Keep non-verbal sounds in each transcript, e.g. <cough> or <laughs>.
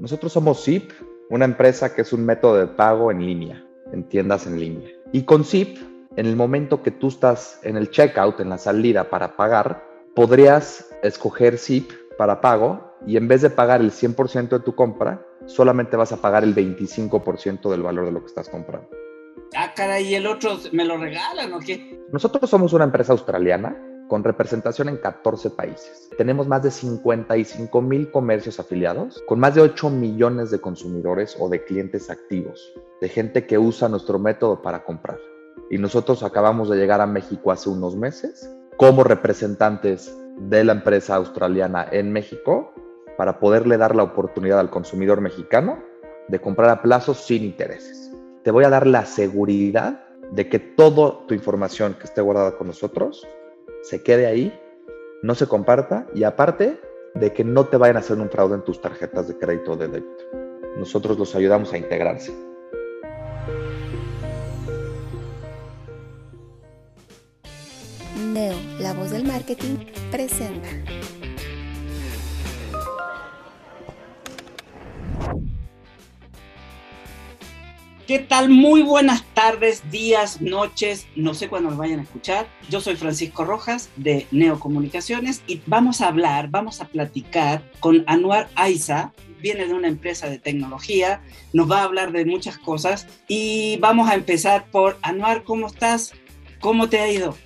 Nosotros somos ZIP, una empresa que es un método de pago en línea, en tiendas en línea. Y con ZIP, en el momento que tú estás en el checkout, en la salida para pagar, podrías escoger ZIP para pago y en vez de pagar el 100% de tu compra, solamente vas a pagar el 25% del valor de lo que estás comprando. Ah, caray, ¿y el otro me lo regalan o qué? Nosotros somos una empresa australiana con representación en 14 países. Tenemos más de 55 mil comercios afiliados, con más de 8 millones de consumidores o de clientes activos, de gente que usa nuestro método para comprar. Y nosotros acabamos de llegar a México hace unos meses como representantes de la empresa australiana en México para poderle dar la oportunidad al consumidor mexicano de comprar a plazos sin intereses. Te voy a dar la seguridad de que toda tu información que esté guardada con nosotros se quede ahí, no se comparta y aparte de que no te vayan a hacer un fraude en tus tarjetas de crédito o de débito. Nosotros los ayudamos a integrarse. Neo, la voz del marketing, presenta. ¿Qué tal? Muy buenas tardes, días, noches, no sé cuándo nos vayan a escuchar. Yo soy Francisco Rojas de Neocomunicaciones y vamos a hablar, vamos a platicar con Anuar Aiza, viene de una empresa de tecnología, nos va a hablar de muchas cosas y vamos a empezar por Anuar, ¿cómo estás? ¿Cómo te ha ido?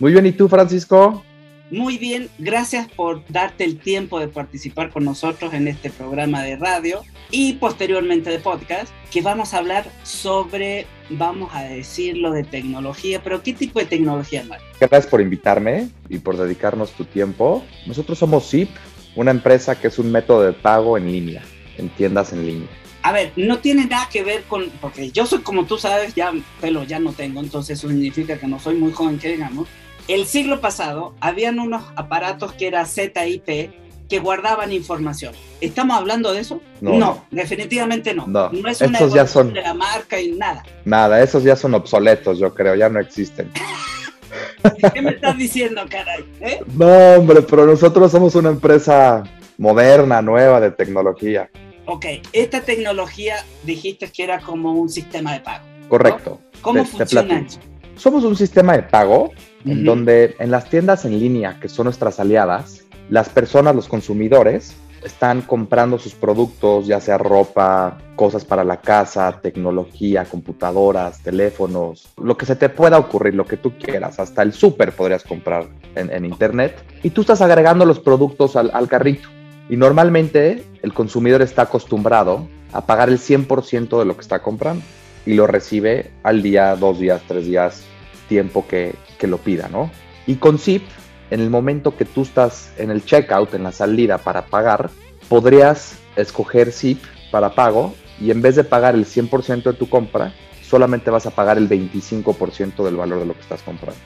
Muy bien, ¿y tú, Francisco? Muy bien, gracias por darte el tiempo de participar con nosotros en este programa de radio y posteriormente de podcast, que vamos a hablar sobre, vamos a decirlo, de tecnología, pero ¿qué tipo de tecnología, Mar? Gracias por invitarme y por dedicarnos tu tiempo. Nosotros somos ZIP, una empresa que es un método de pago en línea, en tiendas en línea. A ver, no tiene nada que ver con, porque yo soy como tú sabes, ya pelo ya no tengo, entonces eso significa que no soy muy joven que digamos. El siglo pasado habían unos aparatos que era ZIP que guardaban información. ¿Estamos hablando de eso? No, definitivamente no. No, No es una ya evolución son- de la marca y nada. Nada, esos ya son obsoletos, yo creo, ya no existen. <laughs> ¿Qué me estás diciendo, caray? ¿Eh? No, hombre, pero nosotros somos una empresa moderna, nueva de tecnología. Ok, esta tecnología dijiste que era como un sistema de pago. Correcto. ¿Cómo Te- funciona eso? Somos un sistema de pago en donde en las tiendas en línea, que son nuestras aliadas, las personas, los consumidores, están comprando sus productos, ya sea ropa, cosas para la casa, tecnología, computadoras, teléfonos, lo que se te pueda ocurrir, lo que tú quieras, hasta el súper podrías comprar en, en internet, y tú estás agregando los productos al, al carrito. Y normalmente el consumidor está acostumbrado a pagar el 100% de lo que está comprando. Y lo recibe al día, dos días, tres días, tiempo que, que lo pida, ¿no? Y con Zip, en el momento que tú estás en el checkout, en la salida para pagar, podrías escoger Zip para pago y en vez de pagar el 100% de tu compra, solamente vas a pagar el 25% del valor de lo que estás comprando.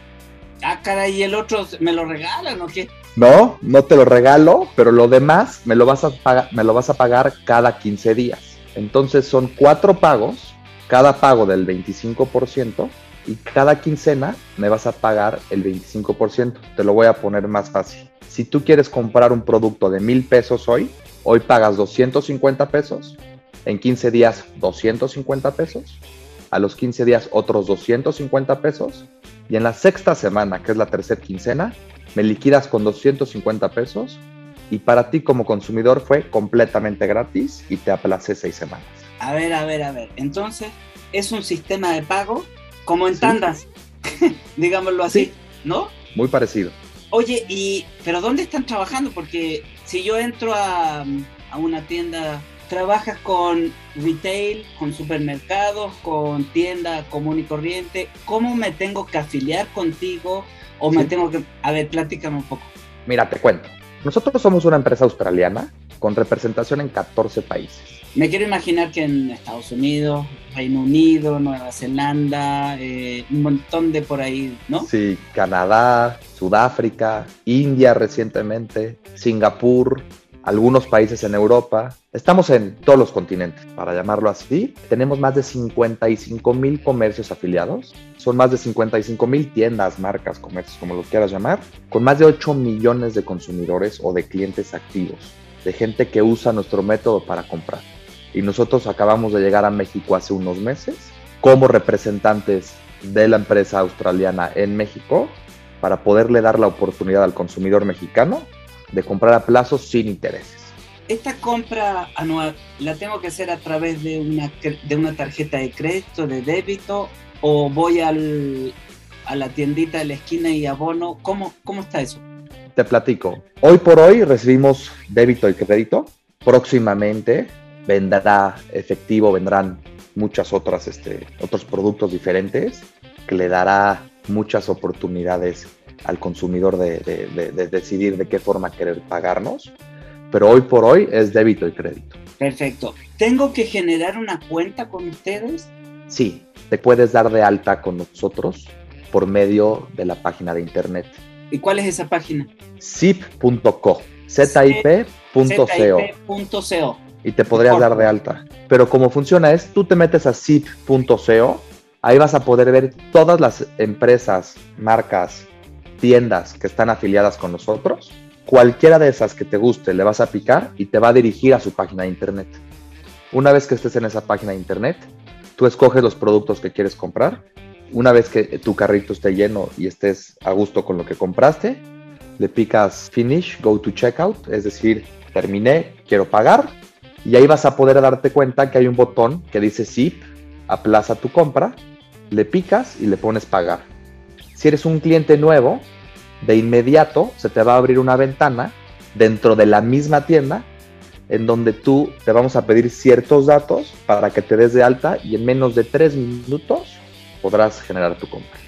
Ah, caray, ¿y el otro me lo regalan o qué? No, no te lo regalo, pero lo demás me lo vas a pagar, me lo vas a pagar cada 15 días. Entonces son cuatro pagos, cada pago del 25% y cada quincena me vas a pagar el 25%. Te lo voy a poner más fácil. Si tú quieres comprar un producto de mil pesos hoy, hoy pagas 250 pesos, en 15 días 250 pesos, a los 15 días otros 250 pesos y en la sexta semana, que es la tercera quincena, me liquidas con 250 pesos y para ti como consumidor fue completamente gratis y te aplacé seis semanas. A ver, a ver, a ver. Entonces, es un sistema de pago como en Sí. tandas, <laughs> digámoslo así, Sí. ¿no? Muy parecido. Oye, y pero ¿dónde están trabajando? Porque si yo entro a, a una tienda, trabajas con retail, con supermercados, con tienda común y corriente, ¿cómo me tengo que afiliar contigo? O me tengo que... A ver, platícame un poco. Mira, te cuento. Nosotros somos una empresa australiana con representación en 14 países. Me quiero imaginar que en Estados Unidos, Reino Unido, Nueva Zelanda, eh, un montón de por ahí, ¿no? Sí, Canadá, Sudáfrica, India recientemente, Singapur, algunos países en Europa. Estamos en todos los continentes, para llamarlo así. Tenemos más de 55 mil comercios afiliados. Son más de 55 mil tiendas, marcas, comercios, como lo quieras llamar, con más de 8 millones de consumidores o de clientes activos, de gente que usa nuestro método para comprar y nosotros acabamos de llegar a México hace unos meses como representantes de la empresa australiana en México para poderle dar la oportunidad al consumidor mexicano de comprar a plazos sin intereses. Esta compra anual la tengo que hacer a través de una, de una tarjeta de crédito, de débito, o voy al, a la tiendita de la esquina y abono. ¿Cómo, ¿Cómo está eso? Te platico. Hoy por hoy recibimos débito y crédito. Próximamente vendrá efectivo, vendrán muchas otras, este, otros productos diferentes que le dará muchas oportunidades al consumidor de, de, decidir de qué forma querer pagarnos. Pero hoy por hoy es débito y crédito. Perfecto. ¿Tengo que generar una cuenta con ustedes? Sí, te puedes dar de alta con nosotros por medio de la página de internet. ¿Y cuál es esa página? zip.co. zip.co y te podrías dar de alta. Pero como funciona es, tú te metes a zip.co, ahí vas a poder ver todas las empresas, marcas, tiendas que están afiliadas con nosotros. Cualquiera de esas que te guste, le vas a picar y te va a dirigir a su página de internet. Una vez que estés en esa página de internet, tú escoges los productos que quieres comprar. Una vez que tu carrito esté lleno y estés a gusto con lo que compraste, le picas finish, go to checkout, es decir, terminé, quiero pagar y ahí vas a poder darte cuenta que hay un botón que dice Zip, aplaza tu compra, le picas y le pones pagar. Si eres un cliente nuevo, de inmediato se te va a abrir una ventana dentro de la misma tienda en donde tú te vamos a pedir ciertos datos para que te des de alta y en menos de tres minutos podrás generar tu compra.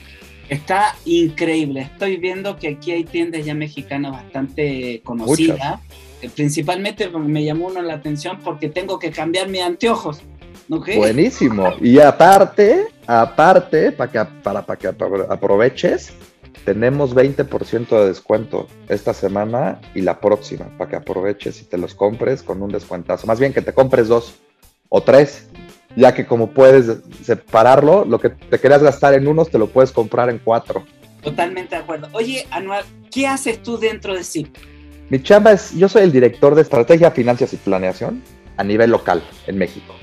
Está increíble. Estoy viendo que aquí hay tiendas ya mexicanas bastante conocidas. Principalmente me llamó uno la atención porque tengo que cambiar mis anteojos. Buenísimo. Y aparte, aparte, para que, para, para que aproveches, tenemos 20% de descuento esta semana y la próxima, para que aproveches y te los compres con un descuentazo. Más bien que te compres dos o tres, ya que como puedes separarlo, lo que te querías gastar en unos, te lo puedes comprar en cuatro. Totalmente de acuerdo. Oye, Anual, ¿qué haces tú dentro de SIP? Mi chamba es, yo soy el director de estrategia, finanzas y planeación a nivel local en México.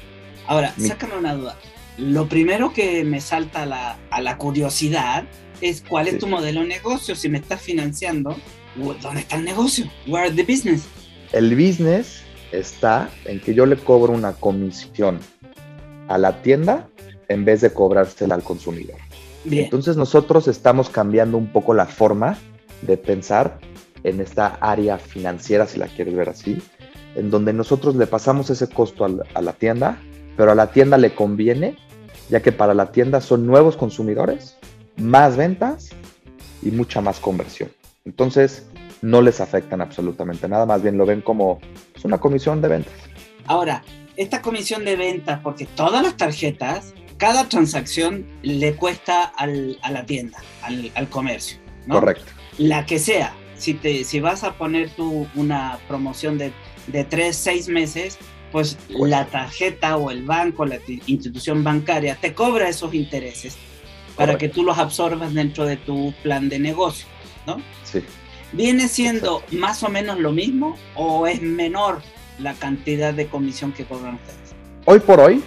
Ahora, sácame una duda. Lo primero que me salta a la, curiosidad es cuál es tu modelo de negocio. Si me estás financiando, ¿dónde está el negocio? Where the business? El business está en que yo le cobro una comisión a la tienda en vez de cobrársela al consumidor. Entonces nosotros estamos cambiando un poco la forma de pensar en esta área financiera, si la quieres ver así, en donde nosotros le pasamos ese costo a la tienda, pero a la tienda le conviene, ya que para la tienda son nuevos consumidores, más ventas y mucha más conversión. Entonces, no les afectan absolutamente nada, más bien lo ven como pues, una comisión de ventas. Ahora, esta comisión de ventas, porque todas las tarjetas, cada transacción le cuesta al, a la tienda, al, al comercio. Correcto. La que sea, si, te, si vas a poner tú una promoción de, de 3, 6 meses, pues la tarjeta o el banco, la institución bancaria te cobra esos intereses para que tú los absorbas dentro de tu plan de negocio, ¿no? Sí. ¿Viene siendo más o menos lo mismo o es menor la cantidad de comisión que cobran ustedes? Hoy por hoy,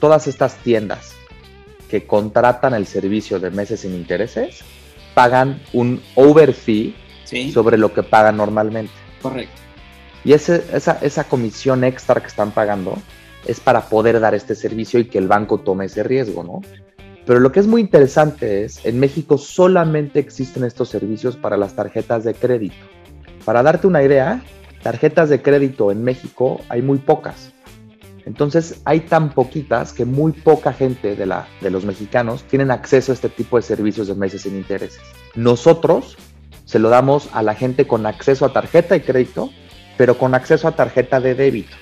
todas estas tiendas que contratan el servicio de meses sin intereses pagan un over fee sobre lo que pagan normalmente. Correcto. Y esa, esa comisión extra que están pagando es para poder dar este servicio y que el banco tome ese riesgo, ¿no? Pero lo que es muy interesante es, en México solamente existen estos servicios para las tarjetas de crédito. Para darte una idea, tarjetas de crédito en México hay muy pocas. Entonces hay tan poquitas que muy poca gente de, la, de los mexicanos tienen acceso a este tipo de servicios de meses sin intereses. Nosotros se lo damos a la gente con acceso a tarjeta de crédito, pero con acceso a tarjeta de débito.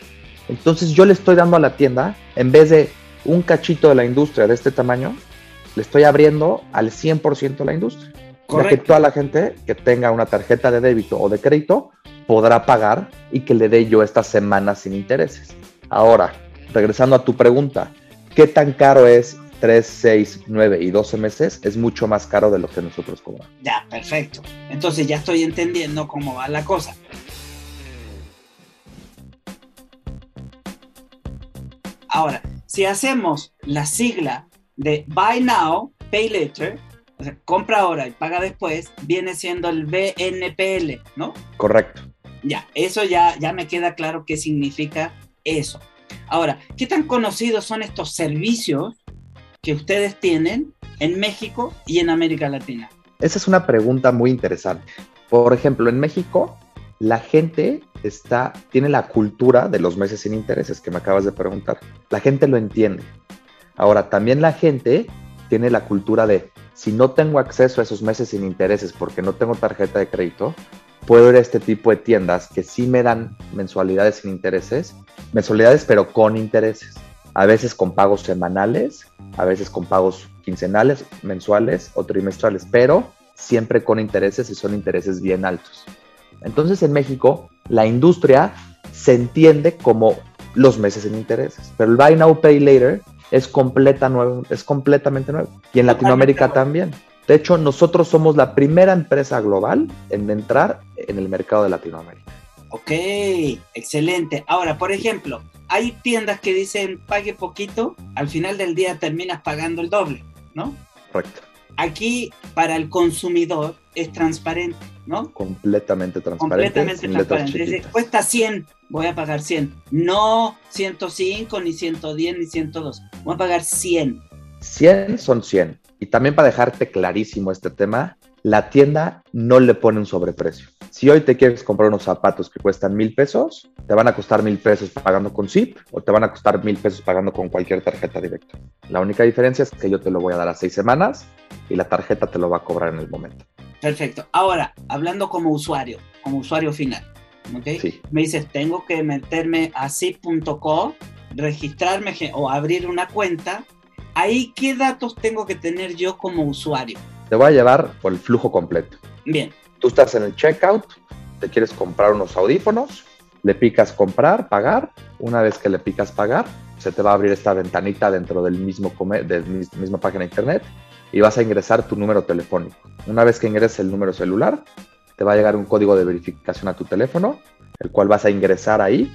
Entonces yo le estoy dando a la tienda, en vez de un cachito de la industria de este tamaño, le estoy abriendo al 100% la industria. Para que toda la gente que tenga una tarjeta de débito o de crédito podrá pagar y que le dé yo estas semanas sin intereses. Ahora, regresando a tu pregunta, ¿qué tan caro es 3, 6, 9 y 12 meses? Es mucho más caro de lo que nosotros cobramos. Ya, perfecto. Entonces ya estoy entendiendo cómo va la cosa. Ahora, si hacemos la sigla de Buy Now, Pay Later, o sea, compra ahora y paga después, viene siendo el BNPL, ¿no? Correcto. Ya, eso ya, ya me queda claro qué significa eso. Ahora, ¿qué tan conocidos son estos servicios que ustedes tienen en México y en América Latina? Esa es una pregunta muy interesante. Por ejemplo, en México, la gente está, tiene la cultura de los meses sin intereses que me acabas de preguntar. La gente lo entiende. Ahora, también la gente tiene la cultura de, si no tengo acceso a esos meses sin intereses porque no tengo tarjeta de crédito, puedo ir a este tipo de tiendas que sí me dan mensualidades sin intereses, mensualidades pero con intereses. A veces con pagos semanales, a veces con pagos quincenales, mensuales o trimestrales, pero siempre con intereses y son intereses bien altos. Entonces en México la industria se entiende como los meses sin intereses, pero el Buy Now Pay Later es, completa nuevo, es completamente nuevo. Y en Latinoamérica también. De hecho, nosotros somos la primera empresa global en entrar en el mercado de Latinoamérica. Ok, excelente. Ahora, por ejemplo, hay tiendas que dicen pague poquito, al final del día terminas pagando el doble, ¿no? Correcto. Aquí, para el consumidor, es transparente, ¿no? Completamente transparente. Completamente transparente. cuesta 100, voy a pagar 100. No 105, ni 110, ni 102. Voy a pagar 100. 100 son 100. Y también para dejarte clarísimo este tema, la tienda no le pone un sobreprecio. Si hoy te quieres comprar unos zapatos que cuestan mil pesos, te van a costar mil pesos pagando con ZIP o te van a costar mil pesos pagando con cualquier tarjeta directa. La única diferencia es que yo te lo voy a dar a seis semanas y la tarjeta te lo va a cobrar en el momento. Perfecto. Ahora, hablando como usuario, como usuario final, ¿okay? me dices, tengo que meterme a zip.co, registrarme o abrir una cuenta. Ahí, ¿qué datos tengo que tener yo como usuario? Te voy a llevar por el flujo completo. Bien. Tú estás en el checkout, te quieres comprar unos audífonos, le picas comprar, pagar. Una vez que le picas pagar, se te va a abrir esta ventanita dentro del mismo, de misma página de internet y vas a ingresar tu número telefónico. Una vez que ingreses el número celular, te va a llegar un código de verificación a tu teléfono, el cual vas a ingresar ahí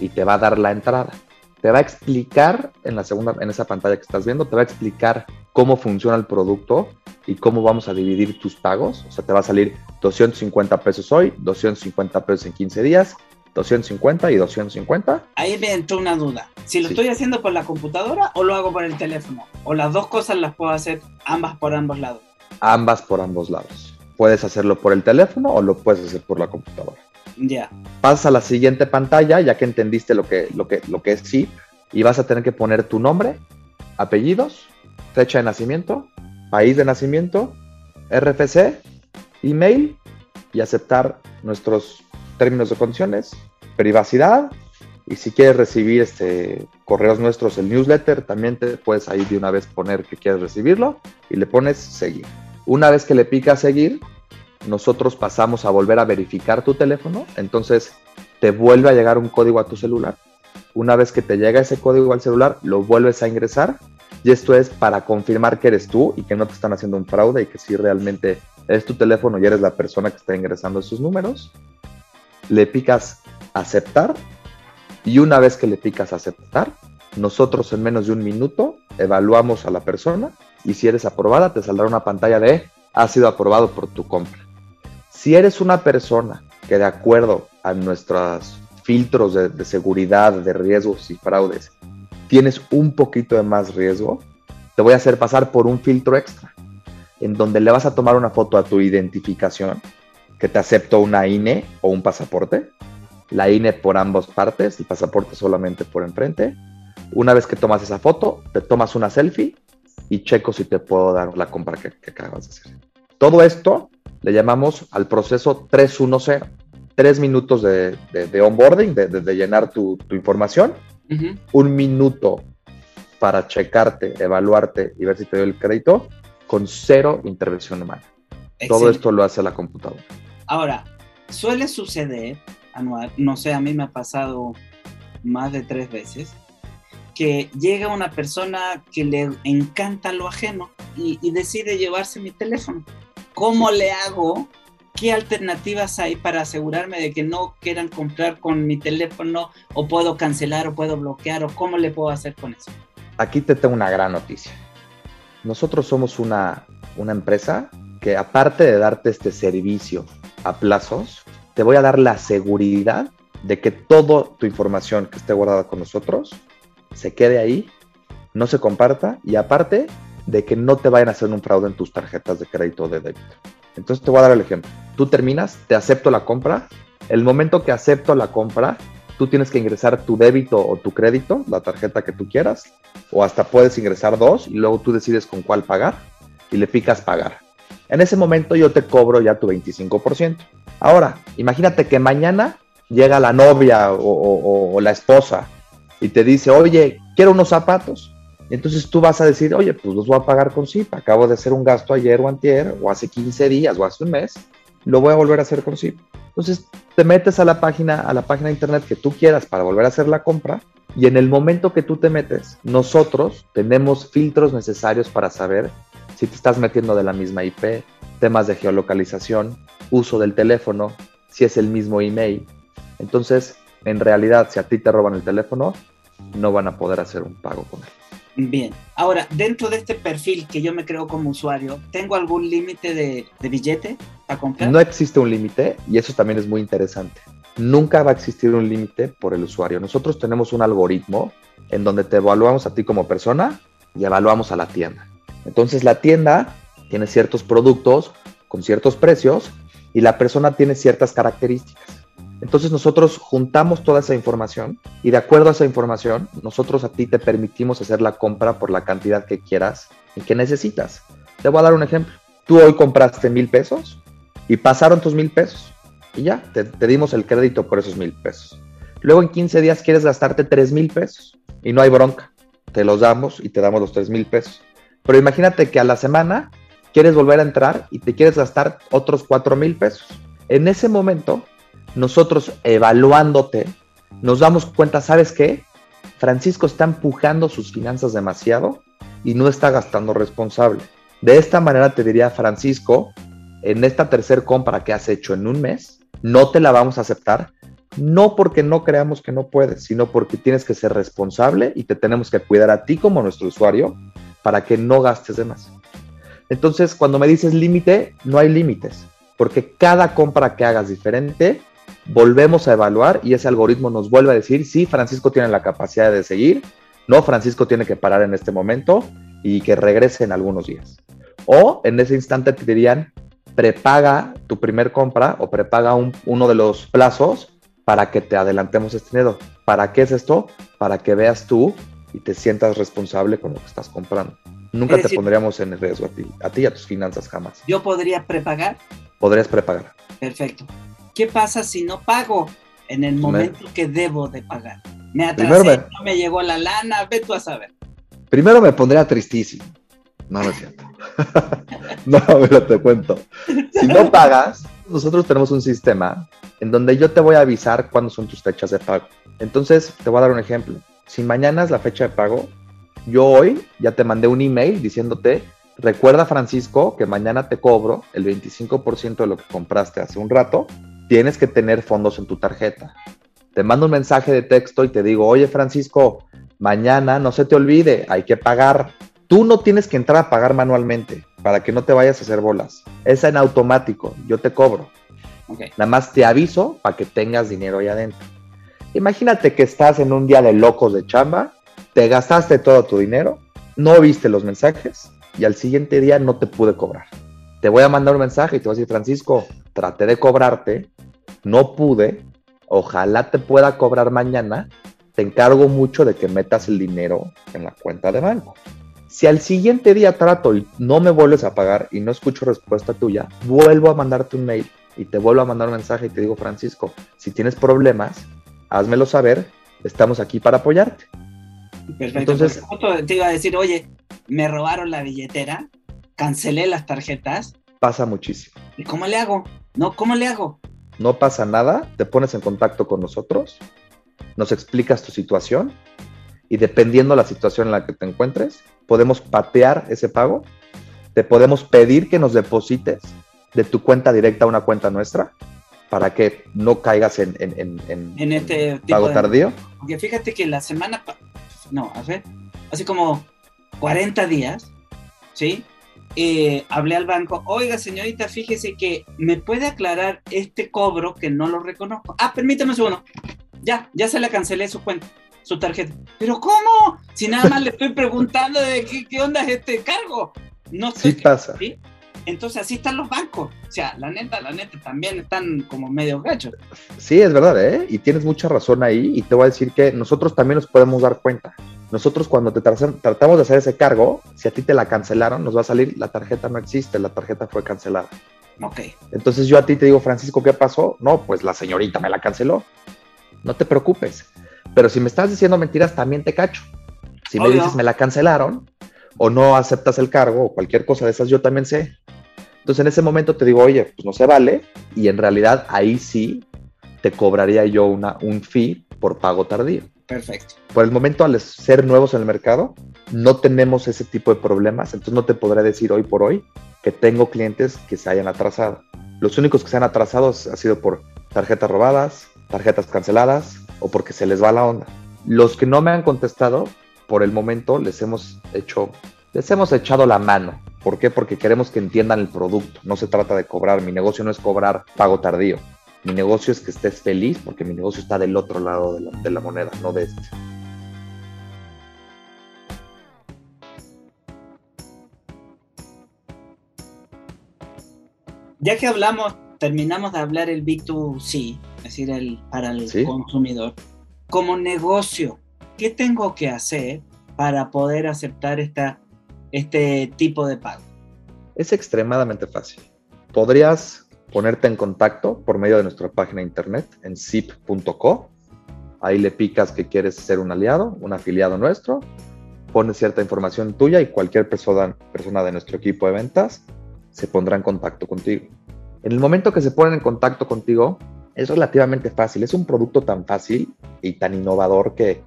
y te va a dar la entrada. Te va a explicar en la segunda, en esa pantalla que estás viendo, te va a explicar cómo funciona el producto y cómo vamos a dividir tus pagos. O sea, te va a salir 250 pesos hoy, 250 pesos en 15 días, 250 y 250. Ahí me entró una duda. Si lo estoy haciendo por la computadora o lo hago por el teléfono. O las dos cosas las puedo hacer ambas por ambos lados. Ambas por ambos lados. Puedes hacerlo por el teléfono o lo puedes hacer por la computadora. Ya. Pasa a la siguiente pantalla ya que entendiste lo que, lo que, lo que es sí y vas a tener que poner tu nombre, apellidos, fecha de nacimiento, país de nacimiento, RFC, email y aceptar nuestros términos de condiciones, privacidad y si quieres recibir este correos nuestros, el newsletter, también te puedes ahí de una vez poner que quieres recibirlo y le pones seguir. Una vez que le picas seguir, nosotros pasamos a volver a verificar tu teléfono, entonces te vuelve a llegar un código a tu celular. Una vez que te llega ese código al celular, lo vuelves a ingresar y esto es para confirmar que eres tú y que no te están haciendo un fraude y que si realmente es tu teléfono y eres la persona que está ingresando esos números le picas aceptar y una vez que le picas aceptar, nosotros en menos de un minuto evaluamos a la persona y si eres aprobada te saldrá una pantalla de ha sido aprobado por tu compra. Si eres una persona que de acuerdo a nuestros filtros de, de seguridad, de riesgos y fraudes, tienes un poquito de más riesgo, te voy a hacer pasar por un filtro extra, en donde le vas a tomar una foto a tu identificación que te acepto una INE o un pasaporte. La INE por ambas partes, el pasaporte solamente por enfrente. Una vez que tomas esa foto, te tomas una selfie y checo si te puedo dar la compra que, acabas de hacer. Todo esto le llamamos al proceso 310. Tres minutos de, onboarding, de, llenar tu, información, un minuto para checarte, evaluarte y ver si te dio el crédito, con cero intervención humana. Todo esto lo hace la computadora. Ahora, suele suceder, no sé, a mí me ha pasado más de tres veces, que llega una persona que le encanta lo ajeno y, decide llevarse mi teléfono. ¿Cómo le hago? ¿Qué alternativas hay para asegurarme de que no quieran comprar con mi teléfono o puedo cancelar o puedo bloquear o cómo le puedo hacer con eso? Aquí te tengo una gran noticia. Nosotros somos una, una empresa que aparte de darte este servicio a plazos, te voy a dar la seguridad de que toda tu información que esté guardada con nosotros se quede ahí, no se comparta y aparte de que no te vayan a hacer un fraude en tus tarjetas de crédito o de débito. Entonces te voy a dar el ejemplo. Tú terminas, te acepto la compra. El momento que acepto la compra, tú tienes que ingresar tu débito o tu crédito, la tarjeta que tú quieras, o hasta puedes ingresar dos y luego tú decides con cuál pagar y le picas pagar. En ese momento yo te cobro ya tu 25%. Ahora, imagínate que mañana llega la novia o, la esposa y te dice, oye, quiero unos zapatos. Entonces tú vas a decir, oye, pues los voy a pagar con SIP. Acabo de hacer un gasto ayer o antier, o hace 15 días, o hace un mes. Lo voy a volver a hacer con SIP. Entonces te metes a la página, a la página de internet que tú quieras para volver a hacer la compra. Y en el momento que tú te metes, nosotros tenemos filtros necesarios para saber si te estás metiendo de la misma IP, temas de geolocalización, uso del teléfono, si es el mismo email. Entonces, en realidad, si a ti te roban el teléfono, no van a poder hacer un pago con él. Bien, ahora, dentro de este perfil que yo me creo como usuario, ¿tengo algún límite de, billete a comprar? No existe un límite y eso también es muy interesante. Nunca va a existir un límite por el usuario. Nosotros tenemos un algoritmo en donde te evaluamos a ti como persona y evaluamos a la tienda. Entonces la tienda tiene ciertos productos con ciertos precios y la persona tiene ciertas características. Entonces nosotros juntamos toda esa información y de acuerdo a esa información, nosotros a ti te permitimos hacer la compra por la cantidad que quieras y que necesitas. Te voy a dar un ejemplo. Tú hoy compraste mil pesos y pasaron tus mil pesos y ya, te, dimos el crédito por esos mil pesos. Luego en 15 días quieres gastarte tres mil pesos y no hay bronca. Te los damos y te damos los tres mil pesos. Pero imagínate que a la semana quieres volver a entrar y te quieres gastar otros cuatro mil pesos. En ese momento nosotros evaluándote, nos damos cuenta, ¿sabes qué? Francisco está empujando sus finanzas demasiado y no está gastando responsable. De esta manera te diría, Francisco, en esta tercer compra que has hecho en un mes, no te la vamos a aceptar, no porque no creamos que no puedes, sino porque tienes que ser responsable y te tenemos que cuidar a ti como nuestro usuario para que no gastes de más. Entonces, cuando me dices límite, no hay límites, porque cada compra que hagas diferente volvemos a evaluar y ese algoritmo nos vuelve a decir si Francisco tiene la capacidad de seguir, no, Francisco tiene que parar en este momento y que regrese en algunos días. O en ese instante te dirían, prepaga tu primer compra o prepaga uno de los plazos para que te adelantemos este dinero. ¿Para qué es esto? Para que veas tú y te sientas responsable con lo que estás comprando. Nunca te pondríamos en riesgo a ti, a ti y a tus finanzas jamás. ¿Yo podría prepagar? Podrías prepagar. Perfecto. ¿Qué pasa si no pago en el momento que debo de pagar? Me atrasé, no me llegó la lana, ve tú a saber. Primero me pondría tristísimo. No, no es cierto. <laughs> no, pero te cuento. Si no pagas, nosotros tenemos un sistema en donde yo te voy a avisar cuándo son tus fechas de pago. Entonces, te voy a dar un ejemplo. Si mañana es la fecha de pago, yo hoy ya te mandé un email diciéndote, recuerda Francisco que mañana te cobro el 25% de lo que compraste hace un rato tienes que tener fondos en tu tarjeta. Te mando un mensaje de texto y te digo, oye Francisco, mañana no se te olvide, hay que pagar. Tú no tienes que entrar a pagar manualmente para que no te vayas a hacer bolas. Es en automático, yo te cobro. Nada más te aviso para que tengas dinero ahí adentro. Imagínate que estás en un día de locos de chamba, te gastaste todo tu dinero, no viste los mensajes y al siguiente día no te pude cobrar. Te voy a mandar un mensaje y te voy a decir, Francisco, traté de cobrarte, no pude, ojalá te pueda cobrar mañana, te encargo mucho de que metas el dinero en la cuenta de banco. Si al siguiente día trato y no me vuelves a pagar y no escucho respuesta tuya, vuelvo a mandarte un mail y te vuelvo a mandar un mensaje y te digo, Francisco, si tienes problemas, házmelo saber, estamos aquí para apoyarte. Perfecto. Entonces, te iba a decir, oye, me robaron la billetera, cancelé las tarjetas. Pasa muchísimo. ¿Y cómo le hago? No, ¿cómo le hago? No pasa nada, te pones en contacto con nosotros, nos explicas tu situación y dependiendo la situación en la que te encuentres, podemos patear ese pago, te podemos pedir que nos deposites de tu cuenta directa a una cuenta nuestra para que no caigas en, en, en, este pago tardío. Porque fíjate que la semana, no, ver, hace como 40 días, ¿sí? Eh, hablé al banco, oiga señorita, fíjese que me puede aclarar este cobro que no lo reconozco. Ah, permítame un segundo. Ya, ya se le cancelé su cuenta, su tarjeta. Pero ¿cómo? Si nada más le estoy preguntando de qué, qué onda es este cargo. No sé. Sí pasa. ¿sí? Entonces así están los bancos. O sea, la neta, la neta, también están como medio gachos. Sí, es verdad, ¿eh? Y tienes mucha razón ahí. Y te voy a decir que nosotros también nos podemos dar cuenta. Nosotros cuando te tratamos de hacer ese cargo, si a ti te la cancelaron, nos va a salir, la tarjeta no existe, la tarjeta fue cancelada. Ok. Entonces yo a ti te digo, Francisco, ¿qué pasó? No, pues la señorita me la canceló. No te preocupes. Pero si me estás diciendo mentiras, también te cacho. Si me dices me la cancelaron o no aceptas el cargo o cualquier cosa de esas, yo también sé. Entonces en ese momento te digo, oye, pues no se vale, y en realidad ahí sí te cobraría yo una, un fee por pago tardío. Perfecto. Por el momento, al ser nuevos en el mercado, no tenemos ese tipo de problemas, entonces no te podré decir hoy por hoy que tengo clientes que se hayan atrasado. Los únicos que se han atrasado ha sido por tarjetas robadas, tarjetas canceladas o porque se les va la onda. Los que no me han contestado, por el momento les hemos hecho, les hemos echado la mano ¿Por qué? Porque queremos que entiendan el producto. No se trata de cobrar. Mi negocio no es cobrar pago tardío. Mi negocio es que estés feliz porque mi negocio está del otro lado de la, moneda, no de este. Ya que hablamos, terminamos de hablar el B2C, es decir, el, para el consumidor. Como negocio, ¿qué tengo que hacer para poder aceptar esta este tipo de pago? Es extremadamente fácil. Podrías ponerte en contacto por medio de nuestra página de internet en zip.co. Ahí le picas que quieres ser un aliado, un afiliado nuestro, pones cierta información tuya y cualquier persona, persona de nuestro equipo de ventas se pondrá en contacto contigo. En el momento que se ponen en contacto contigo, es relativamente fácil. Es un producto tan fácil y tan innovador que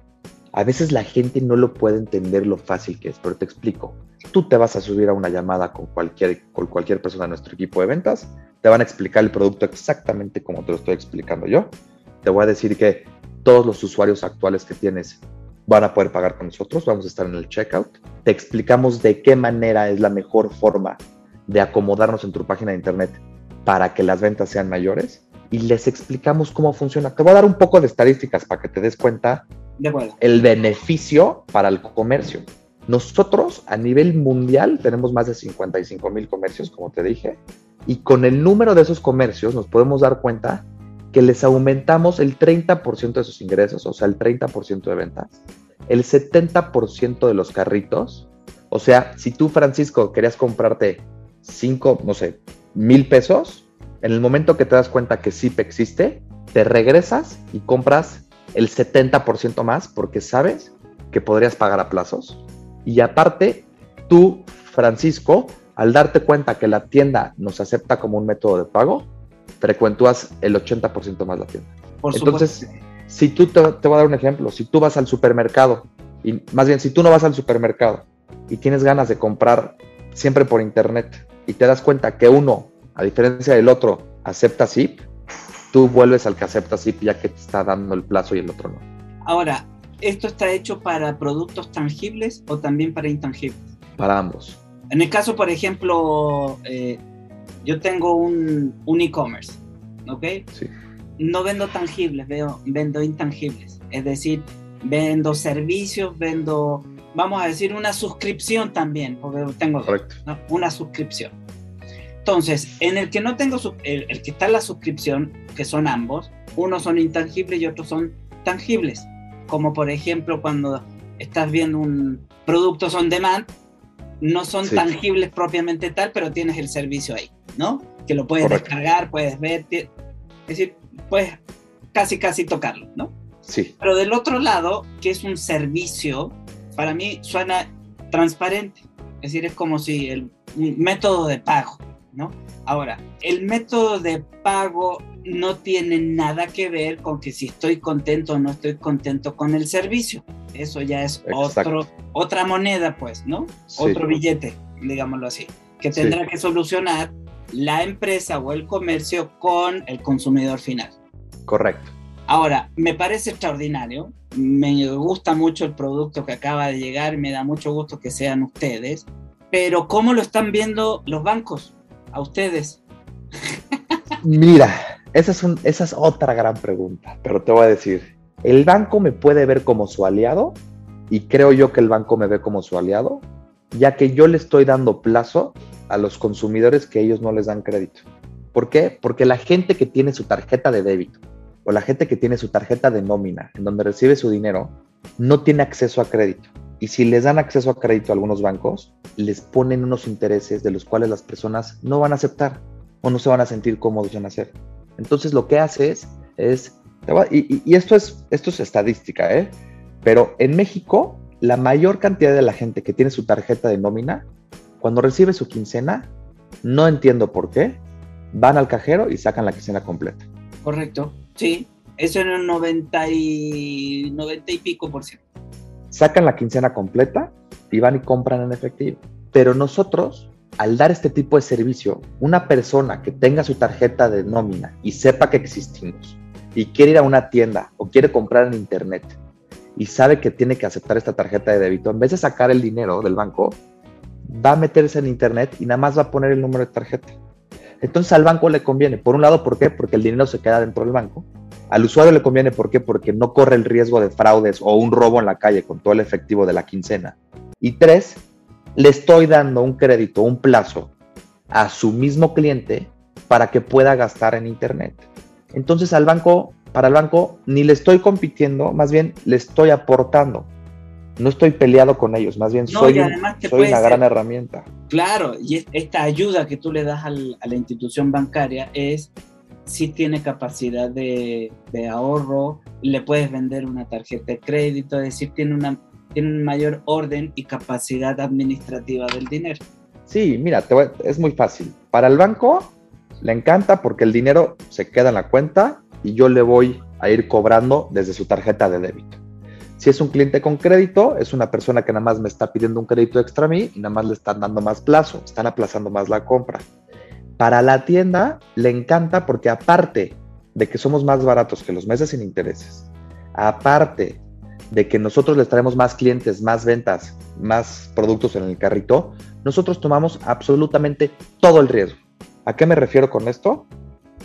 a veces la gente no lo puede entender lo fácil que es, pero te explico. Tú te vas a subir a una llamada con cualquier, con cualquier persona de nuestro equipo de ventas, te van a explicar el producto exactamente como te lo estoy explicando yo. Te voy a decir que todos los usuarios actuales que tienes van a poder pagar con nosotros, vamos a estar en el checkout. Te explicamos de qué manera es la mejor forma de acomodarnos en tu página de internet para que las ventas sean mayores y les explicamos cómo funciona. Te voy a dar un poco de estadísticas para que te des cuenta el beneficio para el comercio. Nosotros a nivel mundial tenemos más de 55 mil comercios, como te dije, y con el número de esos comercios nos podemos dar cuenta que les aumentamos el 30% de sus ingresos, o sea, el 30% de ventas, el 70% de los carritos. O sea, si tú, Francisco, querías comprarte 5, no sé, mil pesos, en el momento que te das cuenta que SIP existe, te regresas y compras el 70% más porque sabes que podrías pagar a plazos. Y aparte, tú, Francisco, al darte cuenta que la tienda nos acepta como un método de pago, frecuentúas el 80% más la tienda. Entonces, si tú te, te, voy a dar un ejemplo, si tú vas al supermercado, y más bien si tú no vas al supermercado y tienes ganas de comprar siempre por internet y te das cuenta que uno, a diferencia del otro, acepta SIP, tú vuelves al que acepta SIP ya que te está dando el plazo y el otro no. Ahora, ¿esto está hecho para productos tangibles o también para intangibles? Para ambos. En el caso, por ejemplo, eh, yo tengo un, e-commerce, ¿ok? Sí. No vendo tangibles, veo, vendo intangibles. Es decir, vendo servicios, vendo, vamos a decir, una suscripción también, porque tengo una suscripción. Entonces, en el que no tengo, el, el, que está la suscripción, que son ambos, unos son intangibles y otros son tangibles. Como por ejemplo cuando estás viendo un producto on demand, no son tangibles propiamente tal, pero tienes el servicio ahí, ¿no? Que lo puedes descargar, puedes ver, es decir, puedes casi, casi tocarlo, ¿no? Sí. Pero del otro lado, que es un servicio, para mí suena transparente. Es decir, es como si el método de pago, ¿no? Ahora, el método de pago no tiene nada que ver con que si estoy contento o no estoy contento con el servicio. Eso ya es otro, otra moneda, pues, ¿no? Otro billete, digámoslo así, que tendrá que solucionar la empresa o el comercio con el consumidor final. Correcto. Ahora, me parece extraordinario, me gusta mucho el producto que acaba de llegar, me da mucho gusto que sean ustedes, pero ¿cómo lo están viendo los bancos a ustedes? Mira, esa es, otra gran pregunta, pero te voy a decir, el banco me puede ver como su aliado y creo yo que el banco me ve como su aliado, ya que yo le estoy dando plazo a los consumidores que ellos no les dan crédito. ¿Por qué? Porque la gente que tiene su tarjeta de débito o la gente que tiene su tarjeta de nómina, en donde recibe su dinero, no tiene acceso a crédito. Y si les dan acceso a crédito a algunos bancos, les ponen unos intereses de los cuales las personas no van a aceptar o no se van a sentir cómodos en hacer. Entonces lo que haces es, y, esto, es, esto es estadística, ¿eh? pero en México la mayor cantidad de la gente que tiene su tarjeta de nómina, cuando recibe su quincena, no entiendo por qué, van al cajero y sacan la quincena completa. Correcto, sí, eso en un 90 y, 90 y pico por ciento. Sacan la quincena completa y van y compran en efectivo. Pero nosotros al dar este tipo de servicio, una persona que tenga su tarjeta de nómina y sepa que existimos y quiere ir a una tienda o quiere comprar en internet y sabe que tiene que aceptar esta tarjeta de débito, en vez de sacar el dinero del banco, va a meterse en internet y nada más va a poner el número de tarjeta. Entonces al banco le conviene. Por un lado, ¿por qué? Porque el dinero se queda dentro del banco. Al usuario le conviene, ¿por qué? Porque no corre el riesgo de fraudes o un robo en la calle con todo el efectivo de la quincena. Y tres, le estoy dando un crédito, un plazo a su mismo cliente para que pueda gastar en Internet. Entonces al banco, para el banco, ni le estoy compitiendo, más bien le estoy aportando. No estoy peleado con ellos, más bien soy, una gran herramienta. Claro, y esta ayuda que tú le das a la institución bancaria es si tiene capacidad de, ahorro, le puedes vender una tarjeta de crédito, es decir, tiene una tienen mayor orden y capacidad administrativa del dinero. Sí, mira, es muy fácil. Para el banco le encanta porque el dinero se queda en la cuenta y yo le voy a ir cobrando desde su tarjeta de débito. Si es un cliente con crédito, es una persona que nada más me está pidiendo un crédito extra a mí y nada más le están dando más plazo, están aplazando más la compra. Para la tienda le encanta porque aparte de que somos más baratos que los meses sin intereses, aparte de que nosotros les traemos más clientes, más ventas, más productos en el carrito, nosotros tomamos absolutamente todo el riesgo. ¿A qué me refiero con esto?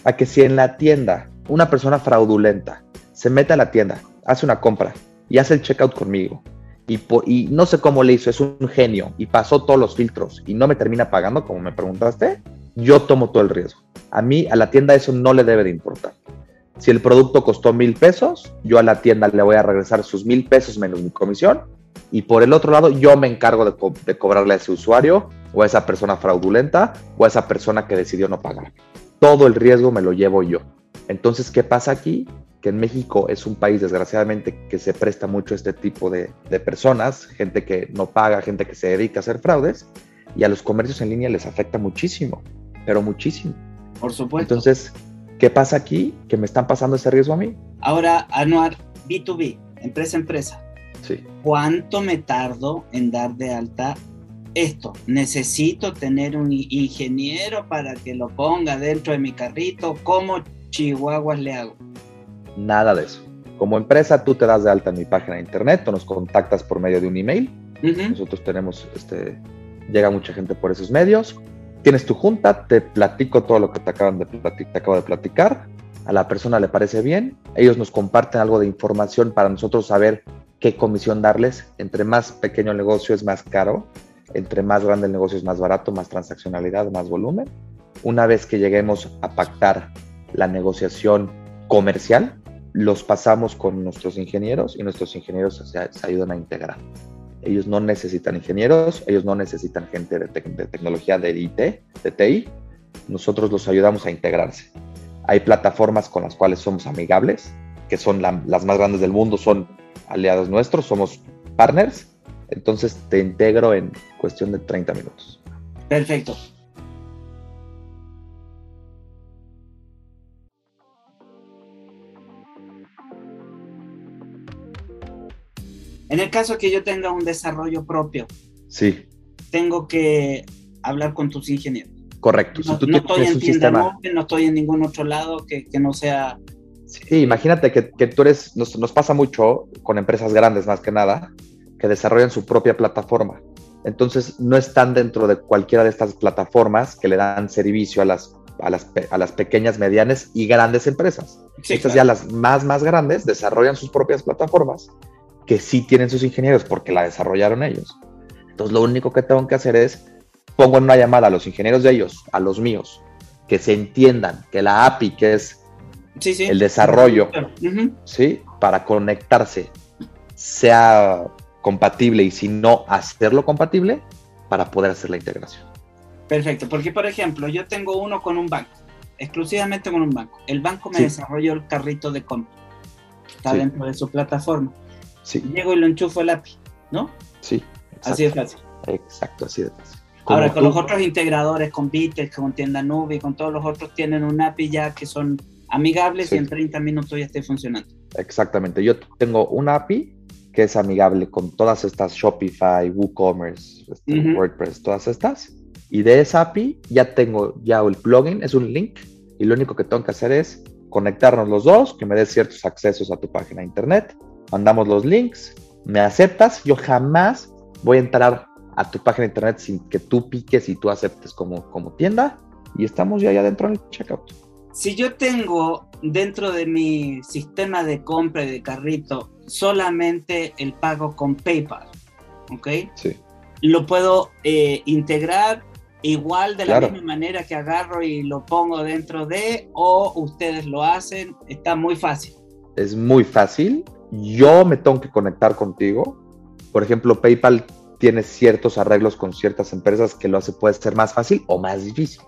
A que si en la tienda una persona fraudulenta se mete a la tienda, hace una compra y hace el checkout conmigo y, y no sé cómo le hizo, es un genio y pasó todos los filtros y no me termina pagando como me preguntaste, yo tomo todo el riesgo. A mí, a la tienda eso no le debe de importar. Si el producto costó mil pesos, yo a la tienda le voy a regresar sus mil pesos menos mi comisión. Y por el otro lado, yo me encargo de, cobrarle a ese usuario o a esa persona fraudulenta o a esa persona que decidió no pagar. Todo el riesgo me lo llevo yo. Entonces, ¿qué pasa aquí? Que en México es un país, desgraciadamente, que se presta mucho a este tipo de, de personas, gente que no paga, gente que se dedica a hacer fraudes, y a los comercios en línea les afecta muchísimo, pero muchísimo. Por supuesto. Entonces, ¿Qué pasa aquí? Que me están pasando ese riesgo a mí. Ahora, Anuar, B2B, empresa a empresa. Sí. ¿Cuánto me tardo en dar de alta esto? ¿Necesito tener un ingeniero para que lo ponga dentro de mi carrito? ¿Cómo chihuahuas le hago? Nada de eso. Como empresa, tú te das de alta en mi página de internet o nos contactas por medio de un email. Nosotros tenemos, este, llega mucha gente por esos medios tienes tu junta, te platico todo lo que te, acaban de acabo de platicar, a la persona le parece bien, ellos nos comparten algo de información para nosotros saber qué comisión darles, entre más pequeño el negocio es más caro, entre más grande el negocio es más barato, más transaccionalidad, más volumen. Una vez que lleguemos a pactar la negociación comercial, los pasamos con nuestros ingenieros y nuestros ingenieros se, ayudan a integrar. Ellos no necesitan ingenieros, ellos no necesitan gente de, tecnología de IT, de TI. Nosotros los ayudamos a integrarse. Hay plataformas con las cuales somos amigables, que son las más grandes del mundo, son aliados nuestros, somos partners. Entonces te integro en cuestión de 30 minutos. Perfecto. En el caso que yo tenga un desarrollo propio, sí. tengo que hablar con tus ingenieros. Correcto. No, si tú estoy en tienda no estoy en ningún otro lado que, que no sea... Sí, imagínate que, que tú eres, nos, nos, pasa mucho con empresas grandes más que nada, que desarrollan su propia plataforma. Entonces no están dentro de cualquiera de estas plataformas que le dan servicio a las, a las, a las pequeñas, medianas y grandes empresas. Estas ya las más, más grandes desarrollan sus propias plataformas que sí tienen sus ingenieros porque la desarrollaron ellos. Entonces lo único que tengo que hacer es pongo en una llamada a los ingenieros de ellos, a los míos, que se entiendan que la API, que es el desarrollo, ¿sí? para conectarse, sea compatible y si no, hacerlo compatible para poder hacer la integración. Perfecto, porque por ejemplo, yo tengo uno con un banco, exclusivamente con un banco. El banco me desarrolló el carrito de compra, está dentro de su plataforma. Sí. Llego y lo enchufo el API, ¿no? Sí. Así de fácil. Exacto, así de fácil. Ahora, con los otros integradores, con Bittrex, con Tienda Nube, con todos los otros, tienen un API ya que son amigables y en 30 minutos ya esté funcionando. Exactamente. Yo tengo un API que es amigable con todas estas Shopify, WooCommerce, este, WordPress, todas estas. Y de esa API ya tengo ya el plugin, es un link, y lo único que tengo que hacer es conectarnos los dos, que me dé ciertos accesos a tu página de internet, mandamos los links, me aceptas, yo jamás voy a entrar a tu página de internet sin que tú piques y tú aceptes como, como tienda y estamos ya, ya dentro del checkout. Si yo tengo dentro de mi sistema de compra y de carrito solamente el pago con PayPal, ¿ok? Sí. Lo puedo eh, integrar igual de la misma manera que agarro y lo pongo dentro de, o ustedes lo hacen, está muy fácil. Es muy fácil yo me tengo que conectar contigo. Por ejemplo, PayPal tiene ciertos arreglos con ciertas empresas que lo hace puede ser más fácil o más difícil.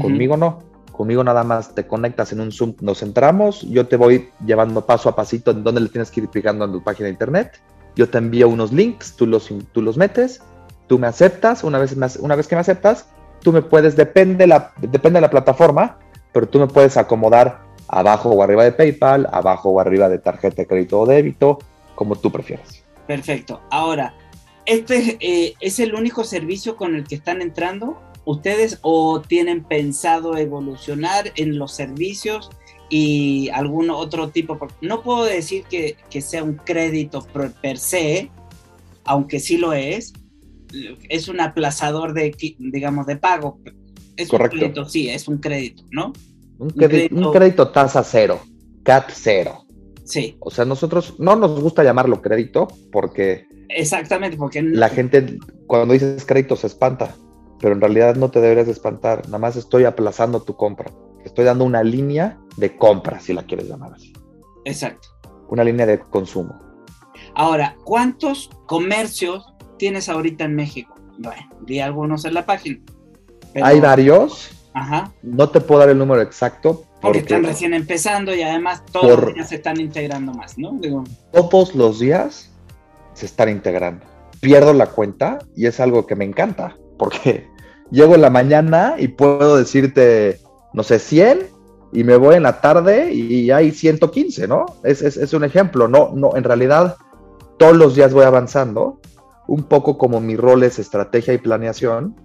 Conmigo no. Conmigo nada más te conectas en un Zoom, nos entramos, yo te voy llevando paso a pasito en dónde le tienes que ir picando en tu página de internet. Yo te envío unos links, tú los, tú los metes, tú me aceptas, una vez, una vez que me aceptas, tú me puedes, depende, la, depende de la plataforma, pero tú me puedes acomodar abajo o arriba de PayPal, abajo o arriba de tarjeta de crédito o débito, como tú prefieras. Perfecto. Ahora, ¿este eh, es el único servicio con el que están entrando ustedes o tienen pensado evolucionar en los servicios y algún otro tipo? No puedo decir que, sea un crédito per se, aunque sí lo es. Es un aplazador de, digamos, de pago. Es Correcto. un crédito, sí, es un crédito, ¿no? Un crédito, tasa cero, CAT cero. Sí. O sea, nosotros no nos gusta llamarlo crédito porque... Exactamente, porque... La gente cuando dices crédito se espanta, pero en realidad no te deberías espantar, nada más estoy aplazando tu compra. Estoy dando una línea de compra, si la quieres llamar así. Exacto. Una línea de consumo. Ahora, ¿cuántos comercios tienes ahorita en México? Bueno, di algunos en la página. Hay varios, Ajá. No te puedo dar el número exacto. Porque, están recién empezando y además todos los días se están integrando más, ¿no? Todos los días se están integrando. Pierdo la cuenta y es algo que me encanta, porque <laughs> llego en la mañana y puedo decirte, no sé, 100 y me voy en la tarde y hay 115, ¿no? Es, es, es un ejemplo, no, no, en realidad todos los días voy avanzando, un poco como mi rol es estrategia y planeación,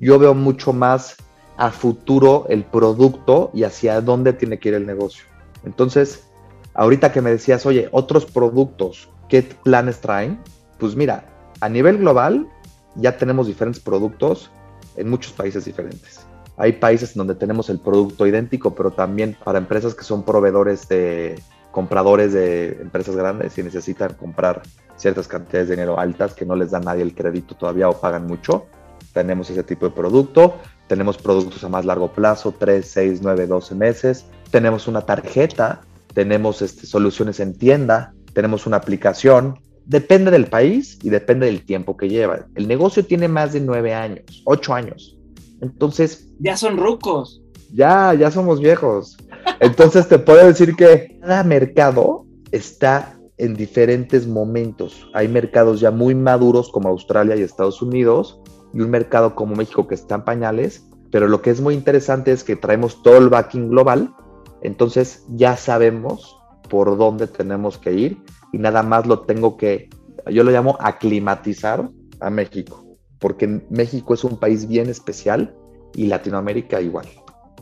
yo veo mucho más a futuro el producto y hacia dónde tiene que ir el negocio. Entonces, ahorita que me decías, oye, otros productos, ¿qué planes traen? Pues mira, a nivel global ya tenemos diferentes productos en muchos países diferentes. Hay países donde tenemos el producto idéntico, pero también para empresas que son proveedores de compradores de empresas grandes y necesitan comprar ciertas cantidades de dinero altas que no les da nadie el crédito todavía o pagan mucho. Tenemos ese tipo de producto. Tenemos productos a más largo plazo, 3, 6, 9, 12 meses. Tenemos una tarjeta, tenemos este, soluciones en tienda, tenemos una aplicación depende del país y depende del tiempo que lleva. El negocio tiene más de nueve años, ocho años. Entonces... Ya son rucos. Ya, ya somos viejos. Entonces te puedo decir que cada mercado está en diferentes momentos. Hay mercados ya muy maduros como Australia y Estados Unidos y un mercado como México que está en pañales, pero lo que es muy interesante es que traemos todo el backing global, entonces ya sabemos por dónde tenemos que ir y nada más lo tengo que, yo lo llamo aclimatizar a México, porque México es un país bien especial y Latinoamérica igual.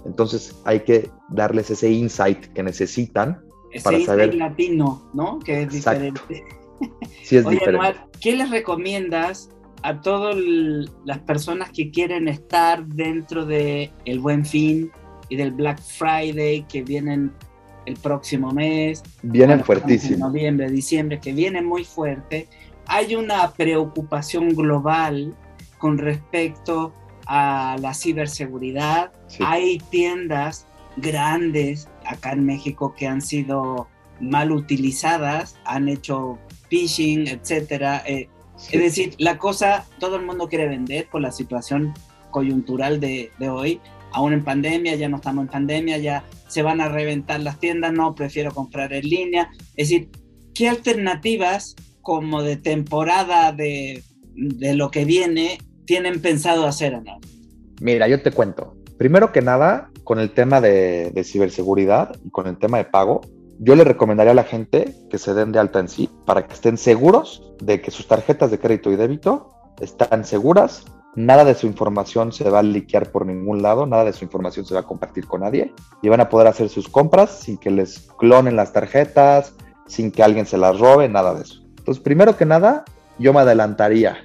Entonces hay que darles ese insight que necesitan ese para saber latino, ¿no? Que es diferente. Sí es <laughs> diferente. ¿qué les recomiendas a todas las personas que quieren estar dentro de el Buen Fin y del Black Friday que vienen el próximo mes? Vienen fuertísimos. Noviembre, diciembre, que vienen muy fuerte. Hay una preocupación global con respecto a la ciberseguridad. Hay tiendas grandes acá en México que han sido mal utilizadas, han hecho phishing, etcétera. Eh, es decir, la cosa, todo el mundo quiere vender por la situación coyuntural de, de, hoy, aún en pandemia, ya no estamos en pandemia, ya se van a reventar las tiendas, no, prefiero comprar en línea. Es decir, ¿qué alternativas como de temporada de, de lo que viene tienen pensado hacer, Ana? Mira, yo te cuento. Primero que nada, con el tema de, ciberseguridad y con el tema de pago, yo le recomendaría a la gente que se den de alta en sí para que estén seguros de que sus tarjetas de crédito y débito están seguras, nada de su información se va a liquear por ningún lado, nada de su información se va a compartir con nadie y van a poder hacer sus compras sin que les clonen las tarjetas, sin que alguien se las robe, nada de eso. Entonces, primero que nada, yo me adelantaría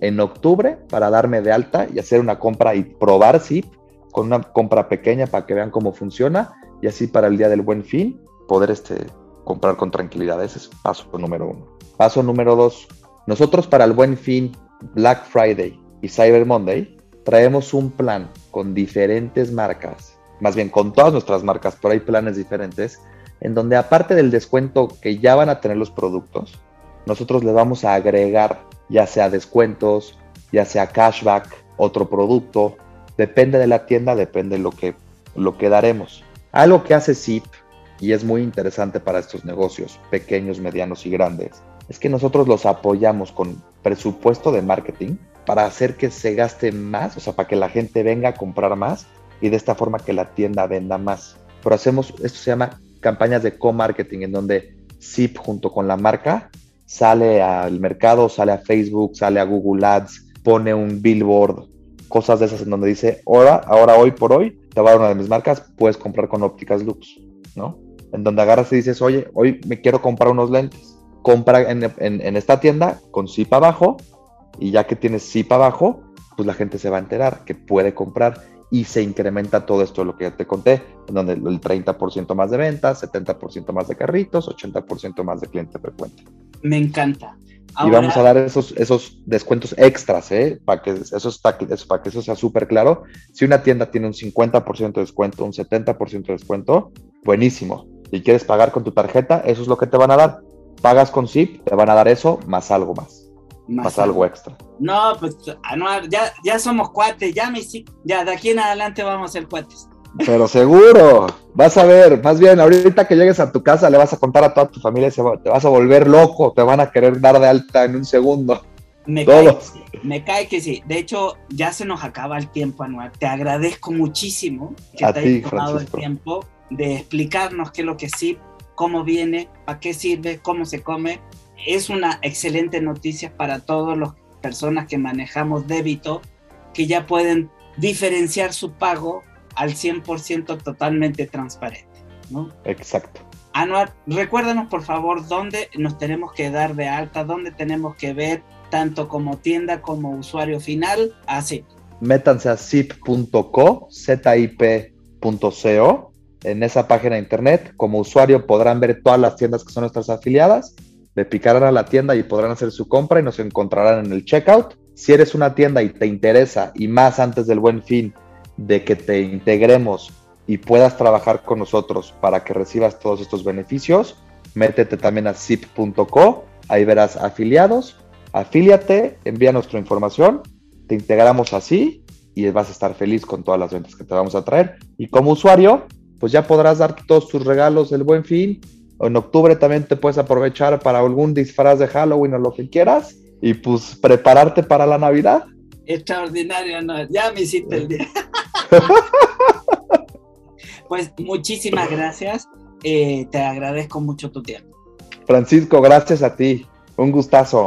en octubre para darme de alta y hacer una compra y probar si con una compra pequeña para que vean cómo funciona y así para el día del buen fin poder este, comprar con tranquilidad. Ese es paso número uno. Paso número dos, nosotros para el buen fin, Black Friday y Cyber Monday, traemos un plan con diferentes marcas, más bien con todas nuestras marcas, pero hay planes diferentes, en donde aparte del descuento que ya van a tener los productos, nosotros le vamos a agregar ya sea descuentos, ya sea cashback, otro producto, Depende de la tienda, depende lo que, lo que daremos. Algo que hace Zip, y es muy interesante para estos negocios pequeños, medianos y grandes, es que nosotros los apoyamos con presupuesto de marketing para hacer que se gaste más, o sea, para que la gente venga a comprar más y de esta forma que la tienda venda más. Pero hacemos, esto se llama campañas de co-marketing, en donde Zip junto con la marca sale al mercado, sale a Facebook, sale a Google Ads, pone un billboard cosas de esas en donde dice, ahora, ahora hoy por hoy, te va a dar una de mis marcas, puedes comprar con ópticas Lux, ¿no? En donde agarras y dices, oye, hoy me quiero comprar unos lentes. Compra en, esta tienda con zip abajo y ya que tienes zip abajo, pues la gente se va a enterar que puede comprar y se incrementa todo esto de lo que ya te conté, en donde el 30% más de ventas, 70% más de carritos, 80% más de cliente frecuente. Me encanta y vamos a dar esos, esos descuentos extras, ¿eh? Para que eso, está, para que eso sea súper claro. Si una tienda tiene un 50% de descuento, un 70% de descuento, buenísimo. Y quieres pagar con tu tarjeta, eso es lo que te van a dar. Pagas con SIP, te van a dar eso más algo más. Más, algo extra. No, pues ya, ya somos cuates, ya me ya de aquí en adelante vamos a ser cuates. Pero seguro, vas a ver, más bien, ahorita que llegues a tu casa le vas a contar a toda tu familia, te vas a volver loco, te van a querer dar de alta en un segundo. Me cae, me cae que sí. De hecho, ya se nos acaba el tiempo, Anuar. Te agradezco muchísimo que te hayas tomado el tiempo de explicarnos qué es lo que sí, cómo viene, para qué sirve, cómo se come. Es una excelente noticia para todas las personas que manejamos débito, que ya pueden diferenciar su pago al 100% totalmente transparente. ¿no? Exacto. Anuar, recuérdanos por favor dónde nos tenemos que dar de alta, dónde tenemos que ver tanto como tienda como usuario final así. Métanse a zip.co, zip.co. En esa página de internet, como usuario podrán ver todas las tiendas que son nuestras afiliadas, le picarán a la tienda y podrán hacer su compra y nos encontrarán en el checkout. Si eres una tienda y te interesa, y más antes del buen fin, de que te integremos y puedas trabajar con nosotros para que recibas todos estos beneficios, métete también a zip.co ahí verás afiliados, afíliate, envía nuestra información, te integramos así y vas a estar feliz con todas las ventas que te vamos a traer. Y como usuario, pues ya podrás darte todos tus regalos del buen fin. En octubre también te puedes aprovechar para algún disfraz de Halloween o lo que quieras y pues prepararte para la Navidad. Extraordinario, no, ya me hiciste el día. <laughs> pues muchísimas gracias, eh, te agradezco mucho tu tiempo. Francisco, gracias a ti, un gustazo.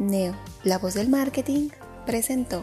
Neo, la voz del marketing, presentó.